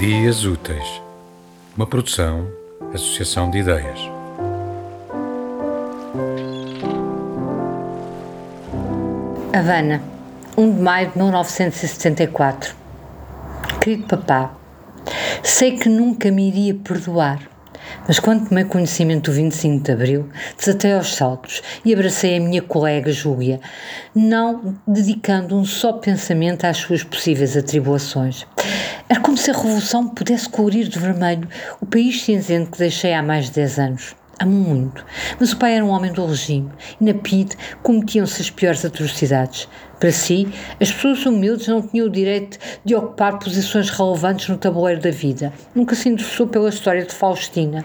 Dias Úteis, uma produção, associação de ideias. Havana, 1 de maio de 1974. Querido papá, sei que nunca me iria perdoar, mas quando tomei conhecimento do 25 de Abril, desatei aos saltos e abracei a minha colega Júlia, não dedicando um só pensamento às suas possíveis atribulações. Era como se a revolução pudesse colorir de vermelho o país cinzento que deixei há mais de 10 anos. Amo muito, mas o pai era um homem do regime e na PIDE cometiam-se as piores atrocidades. Para si, as pessoas humildes não tinham o direito de ocupar posições relevantes no tabuleiro da vida. Nunca se interessou pela história de Faustina.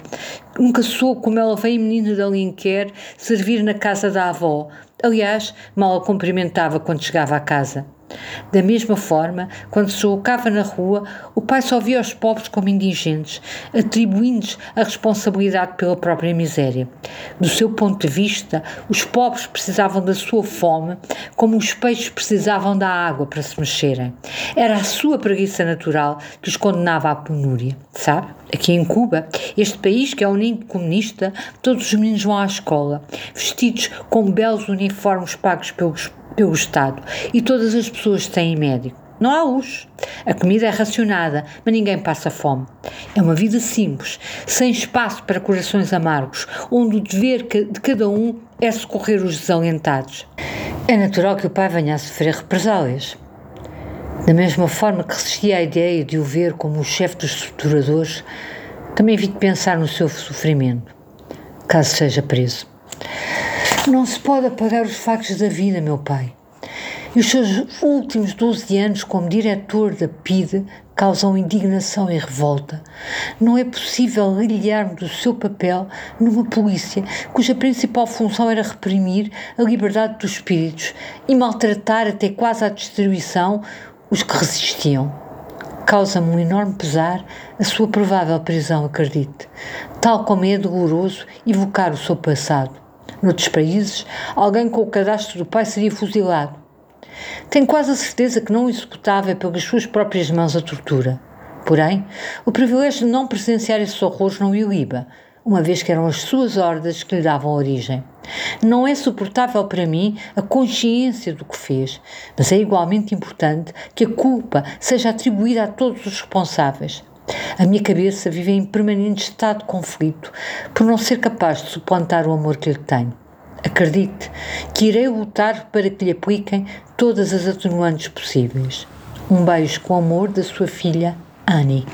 Nunca soube como ela veio menina de Alenquer servir na casa da avó. Aliás, mal a cumprimentava quando chegava à casa. Da mesma forma, quando se na rua, o pai só via os pobres como indigentes, atribuindo-lhes a responsabilidade pela própria miséria. Do seu ponto de vista, os pobres precisavam da sua fome, como os peixes precisavam da água para se mexerem. Era a sua preguiça natural que os condenava à penúria, sabe? Aqui em Cuba, este país que é o único comunista, todos os meninos vão à escola, vestidos com belos uniformes pagos pelos pelo Estado e todas as pessoas têm médico. Não há luz. A comida é racionada, mas ninguém passa fome. É uma vida simples, sem espaço para corações amargos, onde o dever de cada um é socorrer os desalentados. É natural que o pai venha a sofrer represálias. Da mesma forma que resistia à ideia de o ver como o chefe dos estruturadores, também evito pensar no seu sofrimento, caso seja preso. Não se pode apagar os factos da vida, meu pai. E os seus últimos 12 anos como diretor da PIDE causam indignação e revolta. Não é possível aliar-me do seu papel numa polícia cuja principal função era reprimir a liberdade dos espíritos e maltratar até quase à destruição os que resistiam. Causa-me um enorme pesar a sua provável prisão, acredite, tal como é doloroso evocar o seu passado. Noutros países, alguém com o cadastro do pai seria fuzilado. Tenho quase a certeza que não executava pelas suas próprias mãos a tortura. Porém, o privilégio de não presenciar esses horrores não o iliba, uma vez que eram as suas ordens que lhe davam origem. Não é suportável para mim a consciência do que fez, mas é igualmente importante que a culpa seja atribuída a todos os responsáveis. A minha cabeça vive em permanente estado de conflito por não ser capaz de suplantar o amor que lhe tenho. Acredite que irei lutar para que lhe apliquem todas as atenuantes possíveis. Um beijo com amor da sua filha, Annie.